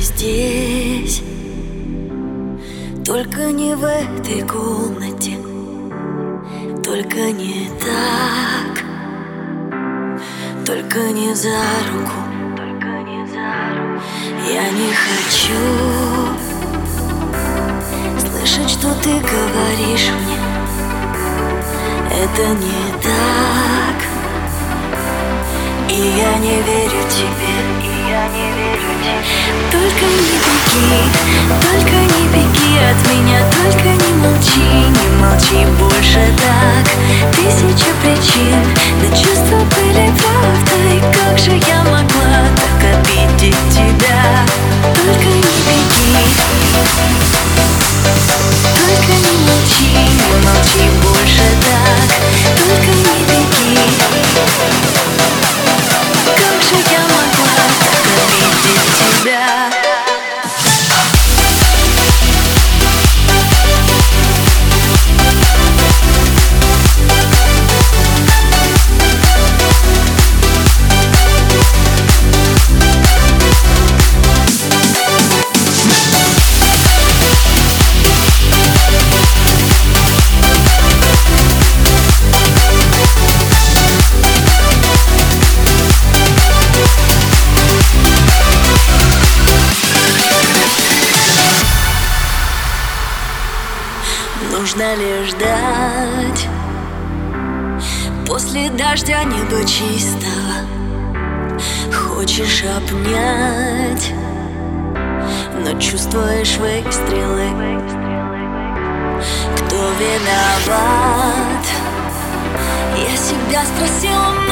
Здесь Только не в этой комнате Только не так Только не за руку. Только не за руку. Я не хочу Слышать, что ты говоришь мне. Это не так. И я не верю тебе. И я не верю тебе Беги Только не беги от меня Только не молчи. Не молчи больше так. Тысяча причин Да чувства были правдой. Как же я могла так обидеть тебя? Только не беги. Только не молчи Не молчи больше Нужно ли ждать. После дождя небо чистого Хочешь обнять. Но чувствуешь выстрелы Кто виноват? Я себя спросила